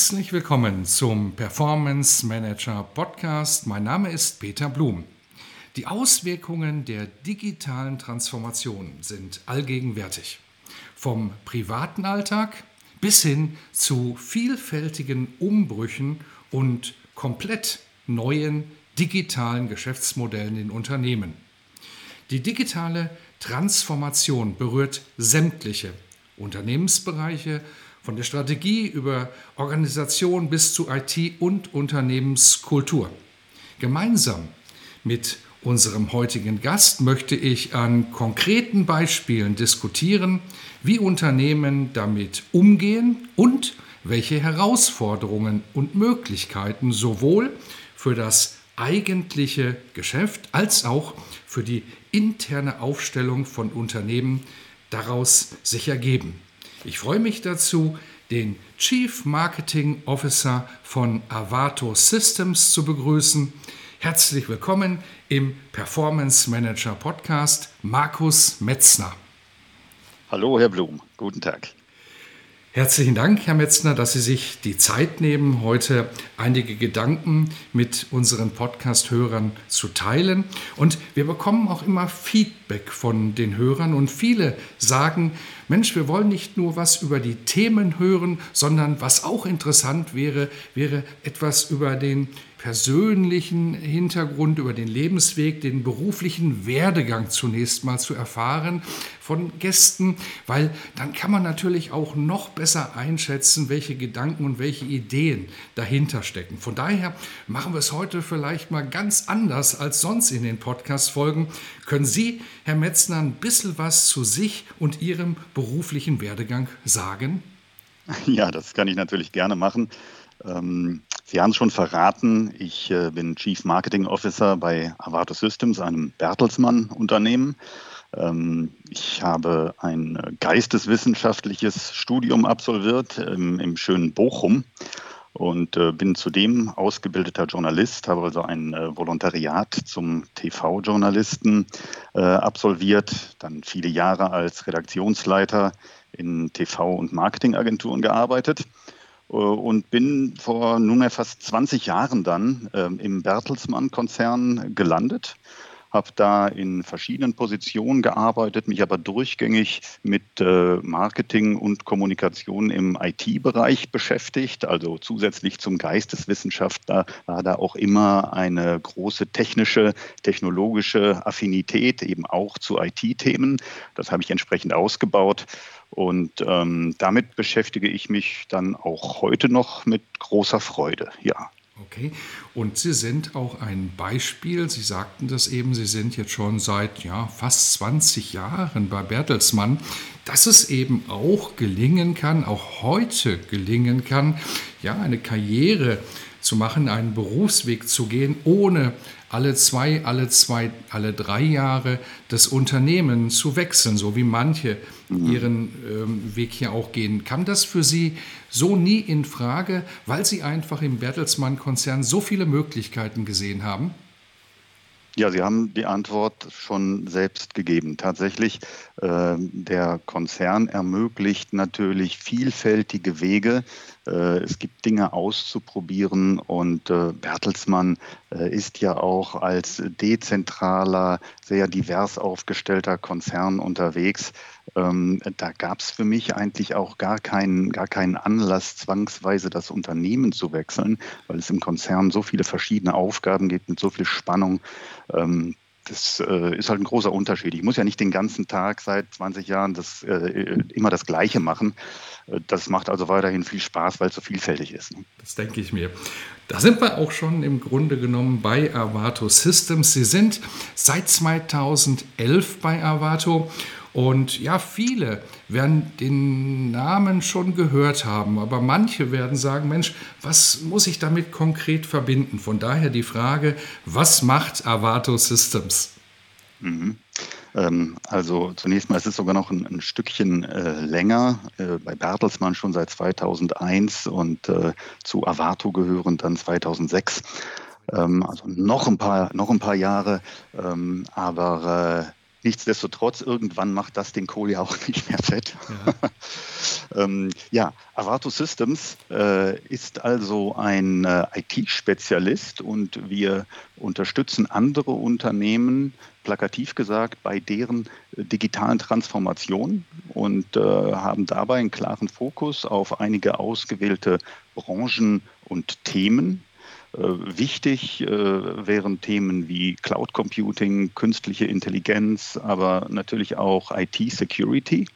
Herzlich willkommen zum Performance Manager Podcast. Mein Name ist Peter Blum. Die Auswirkungen der digitalen Transformation sind allgegenwärtig. Vom privaten Alltag bis hin zu vielfältigen Umbrüchen und komplett neuen digitalen Geschäftsmodellen in Unternehmen. Die digitale Transformation berührt sämtliche Unternehmensbereiche von der Strategie über Organisation bis zu IT und Unternehmenskultur. Gemeinsam mit unserem heutigen Gast möchte ich an konkreten Beispielen diskutieren, wie Unternehmen damit umgehen und welche Herausforderungen und Möglichkeiten sowohl für das eigentliche Geschäft als auch für die interne Aufstellung von Unternehmen daraus sich ergeben. Ich freue mich dazu, den Chief Marketing Officer von Avato Systems zu begrüßen. Herzlich willkommen im Performance Manager Podcast, Markus Metzner. Hallo, Herr Blum. Guten Tag. Herzlichen Dank, Herr Metzner, dass Sie sich die Zeit nehmen, heute einige Gedanken mit unseren Podcast-Hörern zu teilen. Und wir bekommen auch immer Feedback von den Hörern und viele sagen, Mensch, wir wollen nicht nur was über die Themen hören, sondern was auch interessant wäre, wäre etwas über den persönlichen Hintergrund, über den Lebensweg, den beruflichen Werdegang zunächst mal zu erfahren von Gästen, weil dann kann man natürlich auch noch besser einschätzen, welche Gedanken und welche Ideen dahinter stecken. Von daher machen wir es heute vielleicht mal ganz anders als sonst in den Podcast-Folgen. Können Sie, Herr Metzner, ein bisschen was zu sich und Ihrem beruflichen Werdegang sagen? Ja, das kann ich natürlich gerne machen. Ähm, Sie haben es schon verraten, ich äh, bin Chief Marketing Officer bei Avato Systems, einem Bertelsmann-Unternehmen. Ähm, ich habe ein äh, geisteswissenschaftliches Studium absolviert ähm, im schönen Bochum und äh, bin zudem ausgebildeter Journalist, habe also ein äh, Volontariat zum TV-Journalisten äh, absolviert, dann viele Jahre als Redaktionsleiter in TV- und Marketingagenturen gearbeitet und bin vor nunmehr fast 20 Jahren dann ähm, im Bertelsmann-Konzern gelandet habe da in verschiedenen Positionen gearbeitet, mich aber durchgängig mit äh, Marketing und Kommunikation im IT-Bereich beschäftigt. Also zusätzlich zum Geisteswissenschaftler war da auch immer eine große technische, technologische Affinität eben auch zu IT-Themen. Das habe ich entsprechend ausgebaut. Und ähm, damit beschäftige ich mich dann auch heute noch mit großer Freude, ja. Okay, und Sie sind auch ein Beispiel, Sie sagten das eben, Sie sind jetzt schon seit ja, fast 20 Jahren bei Bertelsmann, dass es eben auch gelingen kann, auch heute gelingen kann, ja, eine Karriere zu machen, einen Berufsweg zu gehen, ohne alle zwei, alle zwei, alle drei Jahre das Unternehmen zu wechseln, so wie manche. Ihren ähm, Weg hier auch gehen. Kam das für Sie so nie in Frage, weil Sie einfach im Bertelsmann-Konzern so viele Möglichkeiten gesehen haben? Ja, Sie haben die Antwort schon selbst gegeben. Tatsächlich, äh, der Konzern ermöglicht natürlich vielfältige Wege. Äh, es gibt Dinge auszuprobieren und äh, Bertelsmann äh, ist ja auch als dezentraler, sehr divers aufgestellter Konzern unterwegs. Ähm, da gab es für mich eigentlich auch gar keinen, gar keinen Anlass, zwangsweise das Unternehmen zu wechseln, weil es im Konzern so viele verschiedene Aufgaben gibt mit so viel Spannung. Ähm, das äh, ist halt ein großer Unterschied. Ich muss ja nicht den ganzen Tag seit 20 Jahren das, äh, immer das Gleiche machen. Äh, das macht also weiterhin viel Spaß, weil es so vielfältig ist. Ne? Das denke ich mir. Da sind wir auch schon im Grunde genommen bei Avato Systems. Sie sind seit 2011 bei Avato Und ja, viele werden den Namen schon gehört haben, aber manche werden sagen, Mensch, was muss ich damit konkret verbinden? Von daher die Frage, was macht Avato Systems? Mhm. Ähm, also zunächst mal ist es sogar noch ein, ein Stückchen äh, länger. Äh, bei Bertelsmann schon seit 2001 und äh, zu Avato gehören dann 2006. Ähm, also noch ein paar, noch ein paar Jahre. Ähm, aber äh, Nichtsdestotrotz, irgendwann macht das den Kohl ja auch nicht mehr fett. Ja, ähm, ja Avato Systems äh, ist also ein äh, IT-Spezialist und wir unterstützen andere Unternehmen, plakativ gesagt, bei deren äh, digitalen Transformation und äh, haben dabei einen klaren Fokus auf einige ausgewählte Branchen und Themen, wichtig äh, wären Themen wie Cloud Computing, künstliche Intelligenz, aber natürlich auch IT-Security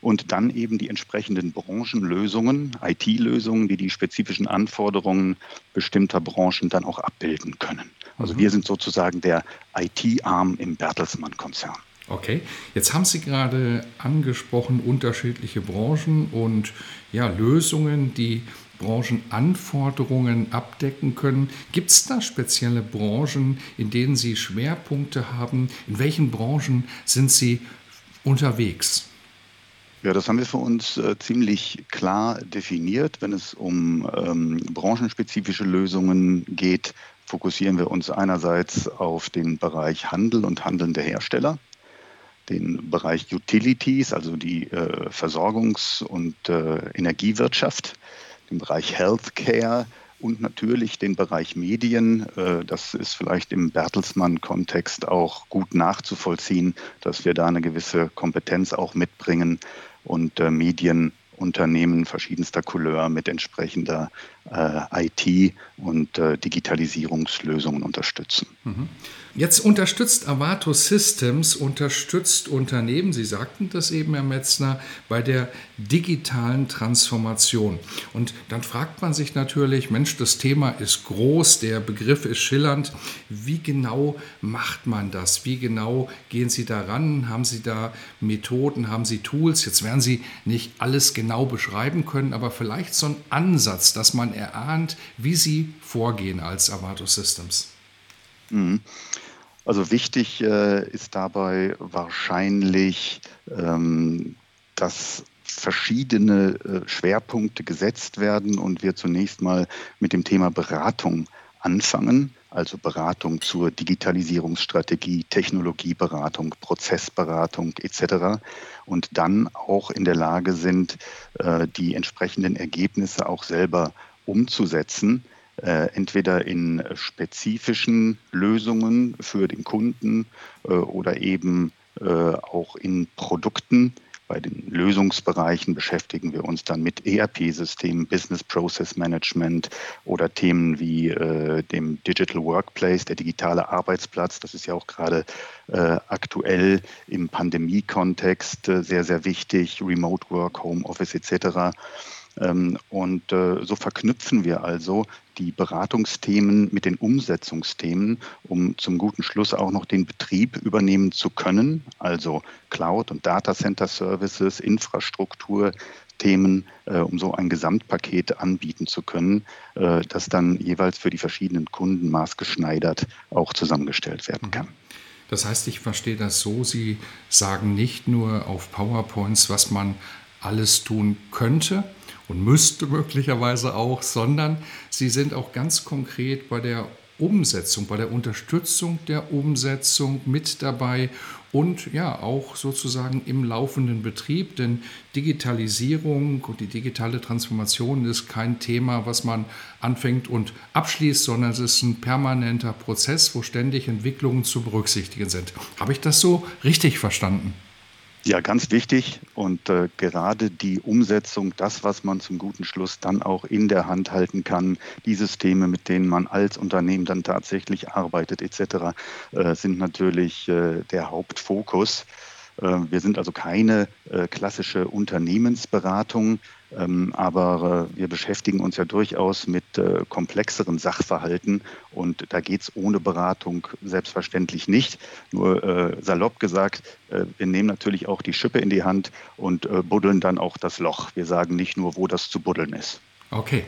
und dann eben die entsprechenden Branchenlösungen, IT-Lösungen, die die spezifischen Anforderungen bestimmter Branchen dann auch abbilden können. Also mhm. wir sind sozusagen der IT-Arm im Bertelsmann-Konzern. Okay, jetzt haben Sie gerade angesprochen unterschiedliche Branchen und ja, Lösungen, die Branchenanforderungen abdecken können. Gibt es da spezielle Branchen, in denen Sie Schwerpunkte haben? In welchen Branchen sind Sie unterwegs? Ja, das haben wir für uns äh, ziemlich klar definiert. Wenn es um ähm, branchenspezifische Lösungen geht, fokussieren wir uns einerseits auf den Bereich Handel und handelnde Hersteller, den Bereich Utilities, also die äh, Versorgungs- und äh, Energiewirtschaft, den Bereich Healthcare und natürlich den Bereich Medien. Äh, das ist vielleicht im Bertelsmann-Kontext auch gut nachzuvollziehen, dass wir da eine gewisse Kompetenz auch mitbringen und äh, Medienunternehmen verschiedenster Couleur mit entsprechender äh, IT- und Digitalisierungslösungen unterstützen. Mhm. Jetzt unterstützt Avato Systems, unterstützt Unternehmen, Sie sagten das eben, Herr Metzner, bei der digitalen Transformation. Und dann fragt man sich natürlich, Mensch, das Thema ist groß, der Begriff ist schillernd. Wie genau macht man das? Wie genau gehen Sie daran? Haben Sie da Methoden? Haben Sie Tools? Jetzt werden Sie nicht alles genau beschreiben können, aber vielleicht so ein Ansatz, dass man erahnt, wie Sie vorgehen als Avato Systems. Mhm. Also wichtig äh, ist dabei wahrscheinlich, ähm, dass verschiedene äh, Schwerpunkte gesetzt werden und wir zunächst mal mit dem Thema Beratung anfangen, also Beratung zur Digitalisierungsstrategie, Technologieberatung, Prozessberatung etc. und dann auch in der Lage sind, äh, die entsprechenden Ergebnisse auch selber umzusetzen äh, entweder in spezifischen Lösungen für den Kunden äh, oder eben äh, auch in Produkten. Bei den Lösungsbereichen beschäftigen wir uns dann mit ERP-Systemen, Business Process Management oder Themen wie äh, dem Digital Workplace, der digitale Arbeitsplatz. Das ist ja auch gerade äh, aktuell im Pandemie-Kontext sehr, sehr wichtig. Remote Work, Homeoffice etc. Ähm, und äh, so verknüpfen wir also die Beratungsthemen mit den Umsetzungsthemen, um zum guten Schluss auch noch den Betrieb übernehmen zu können, also Cloud- und Data Center Services, Infrastruktur, Themen, äh, um so ein Gesamtpaket anbieten zu können, äh, das dann jeweils für die verschiedenen Kunden maßgeschneidert auch zusammengestellt werden kann. Das heißt, ich verstehe das so, Sie sagen nicht nur auf PowerPoints, was man alles tun könnte, und müsste möglicherweise auch, sondern sie sind auch ganz konkret bei der Umsetzung, bei der Unterstützung der Umsetzung mit dabei und ja auch sozusagen im laufenden Betrieb, denn Digitalisierung und die digitale Transformation ist kein Thema, was man anfängt und abschließt, sondern es ist ein permanenter Prozess, wo ständig Entwicklungen zu berücksichtigen sind. Habe ich das so richtig verstanden? Ja, ganz wichtig und äh, gerade die Umsetzung, das, was man zum guten Schluss dann auch in der Hand halten kann, die Systeme, mit denen man als Unternehmen dann tatsächlich arbeitet etc., äh, sind natürlich äh, der Hauptfokus. Äh, wir sind also keine äh, klassische Unternehmensberatung, aber wir beschäftigen uns ja durchaus mit komplexeren Sachverhalten und da geht es ohne Beratung selbstverständlich nicht. Nur salopp gesagt, wir nehmen natürlich auch die Schippe in die Hand und buddeln dann auch das Loch. Wir sagen nicht nur, wo das zu buddeln ist. Okay.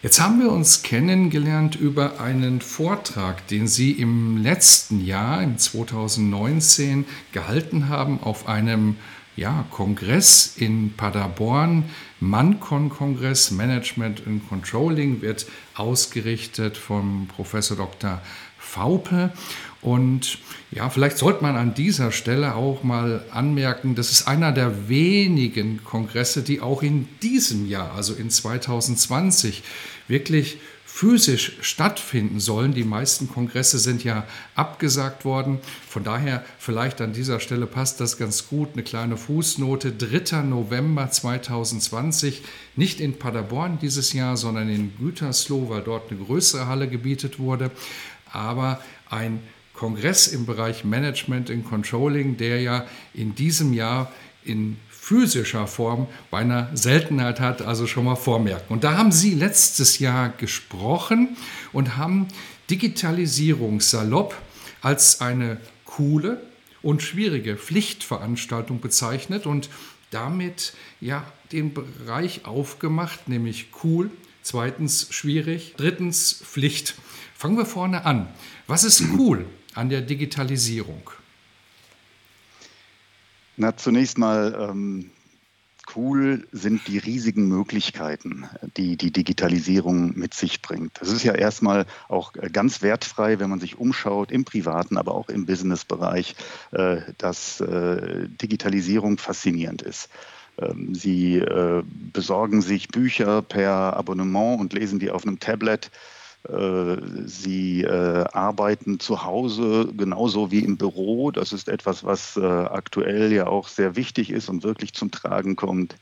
Jetzt haben wir uns kennengelernt über einen Vortrag, den Sie im letzten Jahr, im 2019, gehalten haben auf einem ja, Kongress in Paderborn. Mancon-Kongress Management and Controlling wird ausgerichtet vom Professor Dr. Faupe. Und ja, vielleicht sollte man an dieser Stelle auch mal anmerken, das ist einer der wenigen Kongresse, die auch in diesem Jahr, also in 2020, wirklich physisch stattfinden sollen. Die meisten Kongresse sind ja abgesagt worden. Von daher vielleicht an dieser Stelle passt das ganz gut. Eine kleine Fußnote. 3. November 2020, nicht in Paderborn dieses Jahr, sondern in Gütersloh, weil dort eine größere Halle gebietet wurde. Aber ein Kongress im Bereich Management and Controlling, der ja in diesem Jahr in physischer Form bei einer Seltenheit hat, also schon mal vormerken. Und da haben Sie letztes Jahr gesprochen und haben Digitalisierung salopp als eine coole und schwierige Pflichtveranstaltung bezeichnet und damit ja den Bereich aufgemacht, nämlich cool, zweitens schwierig, drittens Pflicht. Fangen wir vorne an. Was ist cool an der Digitalisierung? Na, zunächst mal ähm, cool sind die riesigen Möglichkeiten, die die Digitalisierung mit sich bringt. Das ist ja erstmal auch äh, ganz wertfrei, wenn man sich umschaut im privaten, aber auch im Businessbereich, äh, dass äh, Digitalisierung faszinierend ist. Ähm, Sie äh, besorgen sich Bücher per Abonnement und lesen die auf einem Tablet. Äh, sie äh, arbeiten zu Hause genauso wie im Büro. Das ist etwas, was äh, aktuell ja auch sehr wichtig ist und wirklich zum Tragen kommt.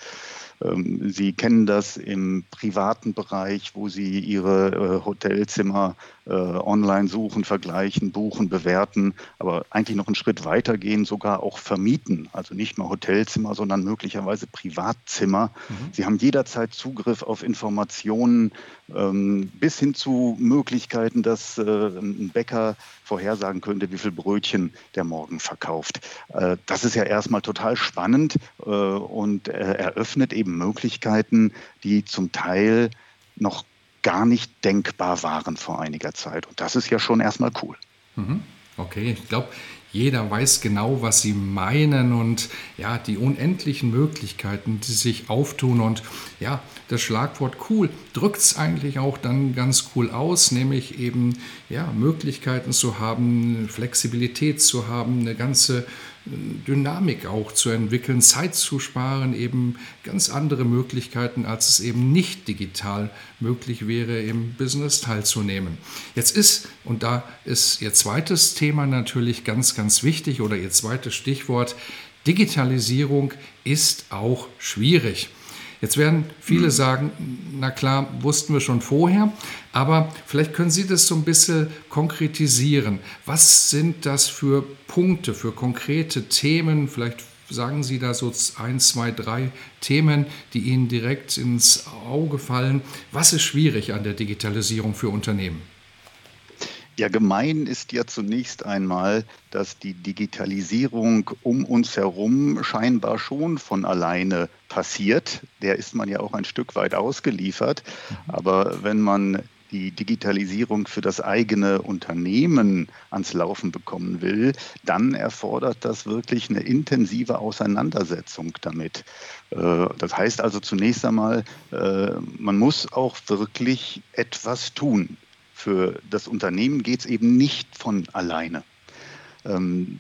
Ähm, sie kennen das im privaten Bereich, wo Sie Ihre Hotelzimmer online suchen, vergleichen, buchen, bewerten, aber eigentlich noch einen Schritt weiter gehen, sogar auch vermieten. Also nicht nur Hotelzimmer, sondern möglicherweise Privatzimmer. Mhm. Sie haben jederzeit Zugriff auf Informationen ähm, bis hin zu Möglichkeiten, dass äh, ein Bäcker vorhersagen könnte, wie viel Brötchen der morgen verkauft. Äh, das ist ja erstmal total spannend äh, und eröffnet eben Möglichkeiten, die zum Teil noch gar nicht denkbar waren vor einiger Zeit. Und das ist ja schon erstmal cool. Mhm. Okay, ich glaube, jeder weiß genau, was sie meinen und ja, die unendlichen Möglichkeiten, die sich auftun. Und ja, das Schlagwort cool drückt es eigentlich auch dann ganz cool aus, nämlich eben ja, Möglichkeiten zu haben, Flexibilität zu haben, eine ganze Dynamik auch zu entwickeln, Zeit zu sparen, eben ganz andere Möglichkeiten, als es eben nicht digital möglich wäre, im Business teilzunehmen. Jetzt ist, und da ist Ihr zweites Thema natürlich ganz, ganz wichtig oder Ihr zweites Stichwort, Digitalisierung ist auch schwierig. Jetzt werden viele mhm. sagen, na klar, wussten wir schon vorher, aber vielleicht können Sie das so ein bisschen konkretisieren. Was sind das für Punkte, für konkrete Themen? Vielleicht sagen Sie da so ein, zwei, drei Themen, die Ihnen direkt ins Auge fallen. Was ist schwierig an der Digitalisierung für Unternehmen? Ja, gemein ist ja zunächst einmal, dass die Digitalisierung um uns herum scheinbar schon von alleine passiert. Der ist man ja auch ein Stück weit ausgeliefert. Mhm. Aber wenn man die Digitalisierung für das eigene Unternehmen ans Laufen bekommen will, dann erfordert das wirklich eine intensive Auseinandersetzung damit. Äh, das heißt also zunächst einmal, äh, man muss auch wirklich etwas tun. Für das Unternehmen geht es eben nicht von alleine. Ähm,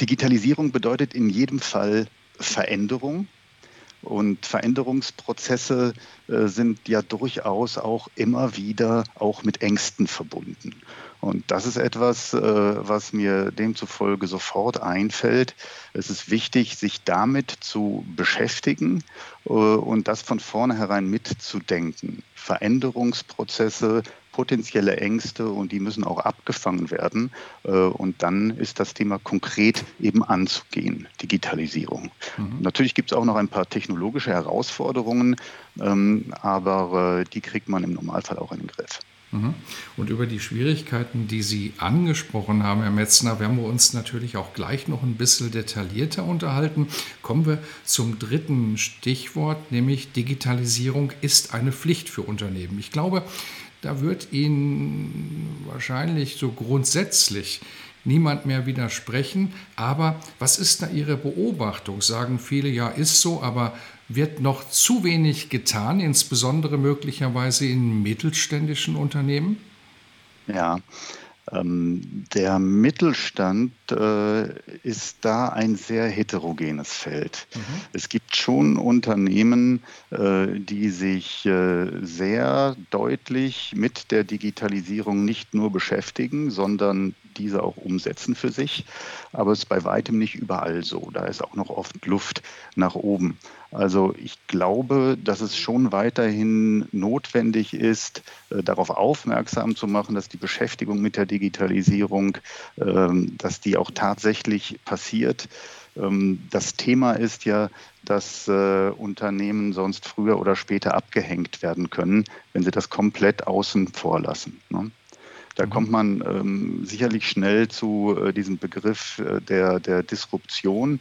Digitalisierung bedeutet in jedem Fall Veränderung. Und Veränderungsprozesse äh, sind ja durchaus auch immer wieder auch mit Ängsten verbunden. Und das ist etwas, äh, was mir demzufolge sofort einfällt. Es ist wichtig, sich damit zu beschäftigen äh, und das von vornherein mitzudenken. Veränderungsprozesse potenzielle Ängste und die müssen auch abgefangen werden. Äh, und dann ist das Thema konkret eben anzugehen, Digitalisierung. Mhm. Natürlich gibt es auch noch ein paar technologische Herausforderungen, ähm, aber äh, die kriegt man im Normalfall auch in den Griff. Mhm. Und über die Schwierigkeiten, die Sie angesprochen haben, Herr Metzner, werden wir uns natürlich auch gleich noch ein bisschen detaillierter unterhalten. Kommen wir zum dritten Stichwort, nämlich Digitalisierung ist eine Pflicht für Unternehmen. Ich glaube, da wird Ihnen wahrscheinlich so grundsätzlich niemand mehr widersprechen. Aber was ist da Ihre Beobachtung? Sagen viele, ja, ist so, aber wird noch zu wenig getan, insbesondere möglicherweise in mittelständischen Unternehmen? Ja, der Mittelstand äh, ist da ein sehr heterogenes Feld. Mhm. Es gibt schon Unternehmen, äh, die sich äh, sehr deutlich mit der Digitalisierung nicht nur beschäftigen, sondern diese auch umsetzen für sich. Aber es ist bei weitem nicht überall so. Da ist auch noch oft Luft nach oben. Also ich glaube, dass es schon weiterhin notwendig ist, äh, darauf aufmerksam zu machen, dass die Beschäftigung mit der Digitalisierung, ähm, dass die auch tatsächlich passiert. Ähm, das Thema ist ja, dass äh, Unternehmen sonst früher oder später abgehängt werden können, wenn sie das komplett außen vor lassen. Ne? Da mhm. kommt man ähm, sicherlich schnell zu äh, diesem Begriff äh, der, der Disruption.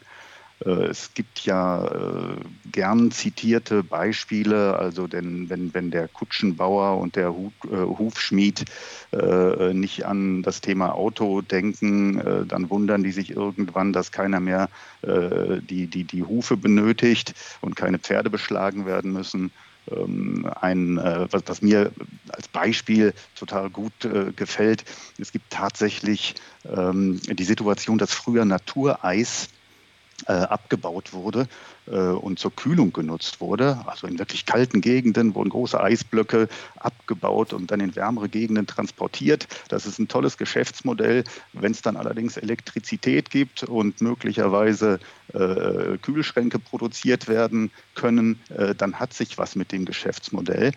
Äh, es gibt ja äh, gern zitierte Beispiele, also denn wenn, wenn der Kutschenbauer und der Hu äh, Hufschmied äh, nicht an das Thema Auto denken, äh, dann wundern die sich irgendwann, dass keiner mehr äh, die, die, die Hufe benötigt und keine Pferde beschlagen werden müssen. Ähm, ein, äh, was, was, mir als Beispiel total gut äh, gefällt. Es gibt tatsächlich ähm, die Situation, dass früher Natureis äh, abgebaut wurde äh, und zur Kühlung genutzt wurde. Also in wirklich kalten Gegenden wurden große Eisblöcke abgebaut und dann in wärmere Gegenden transportiert. Das ist ein tolles Geschäftsmodell. Wenn es dann allerdings Elektrizität gibt und möglicherweise äh, Kühlschränke produziert werden können, äh, dann hat sich was mit dem Geschäftsmodell.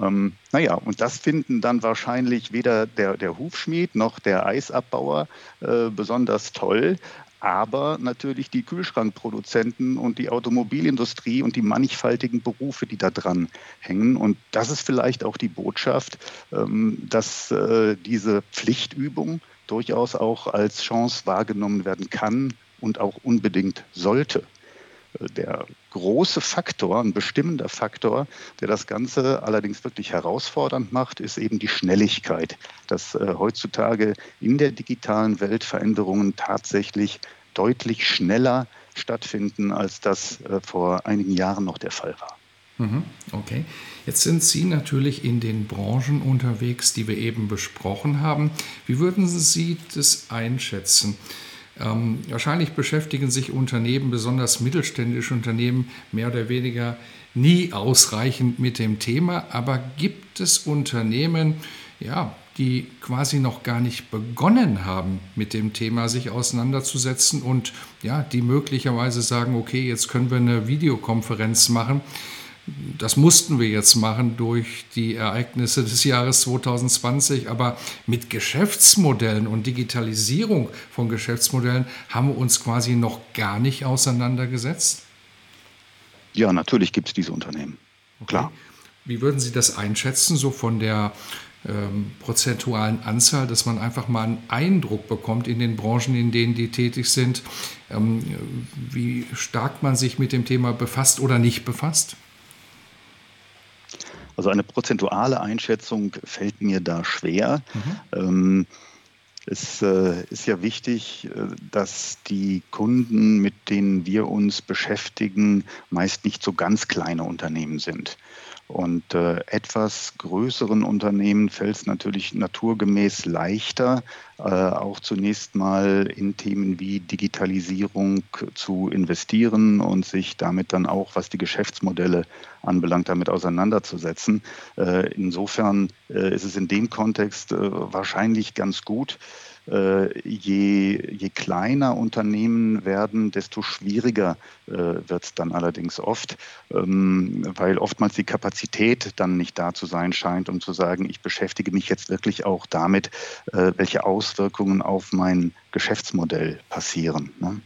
Ähm, naja, und das finden dann wahrscheinlich weder der, der Hufschmied noch der Eisabbauer äh, besonders toll aber natürlich die Kühlschrankproduzenten und die Automobilindustrie und die mannigfaltigen Berufe, die da dran hängen. Und das ist vielleicht auch die Botschaft, ähm, dass äh, diese Pflichtübung durchaus auch als Chance wahrgenommen werden kann und auch unbedingt sollte der große Faktor, ein bestimmender Faktor, der das Ganze allerdings wirklich herausfordernd macht, ist eben die Schnelligkeit, dass äh, heutzutage in der digitalen Welt Veränderungen tatsächlich deutlich schneller stattfinden, als das äh, vor einigen Jahren noch der Fall war. Mhm, okay. Jetzt sind Sie natürlich in den Branchen unterwegs, die wir eben besprochen haben. Wie würden Sie das einschätzen? Ähm, wahrscheinlich beschäftigen sich Unternehmen, besonders mittelständische Unternehmen, mehr oder weniger nie ausreichend mit dem Thema. Aber gibt es Unternehmen, ja, die quasi noch gar nicht begonnen haben, mit dem Thema sich auseinanderzusetzen und ja, die möglicherweise sagen, okay, jetzt können wir eine Videokonferenz machen das mussten wir jetzt machen durch die Ereignisse des Jahres 2020, aber mit Geschäftsmodellen und Digitalisierung von Geschäftsmodellen haben wir uns quasi noch gar nicht auseinandergesetzt? Ja, natürlich gibt es diese Unternehmen. Okay. Klar. Wie würden Sie das einschätzen, so von der ähm, prozentualen Anzahl, dass man einfach mal einen Eindruck bekommt in den Branchen, in denen die tätig sind, ähm, wie stark man sich mit dem Thema befasst oder nicht befasst? Also eine prozentuale Einschätzung fällt mir da schwer. Mhm. Ähm, es äh, ist ja wichtig, äh, dass die Kunden, mit denen wir uns beschäftigen, meist nicht so ganz kleine Unternehmen sind. Und äh, etwas größeren Unternehmen fällt es natürlich naturgemäß leichter, äh, auch zunächst mal in Themen wie Digitalisierung zu investieren und sich damit dann auch, was die Geschäftsmodelle anbelangt, damit auseinanderzusetzen. Äh, insofern äh, ist es in dem Kontext äh, wahrscheinlich ganz gut, je, je kleiner Unternehmen werden, desto schwieriger äh, wird es dann allerdings oft, ähm, weil oftmals die Kapazität dann nicht da zu sein scheint, um zu sagen, ich beschäftige mich jetzt wirklich auch damit, äh, welche Auswirkungen auf mein Geschäftsmodell passieren. Ne?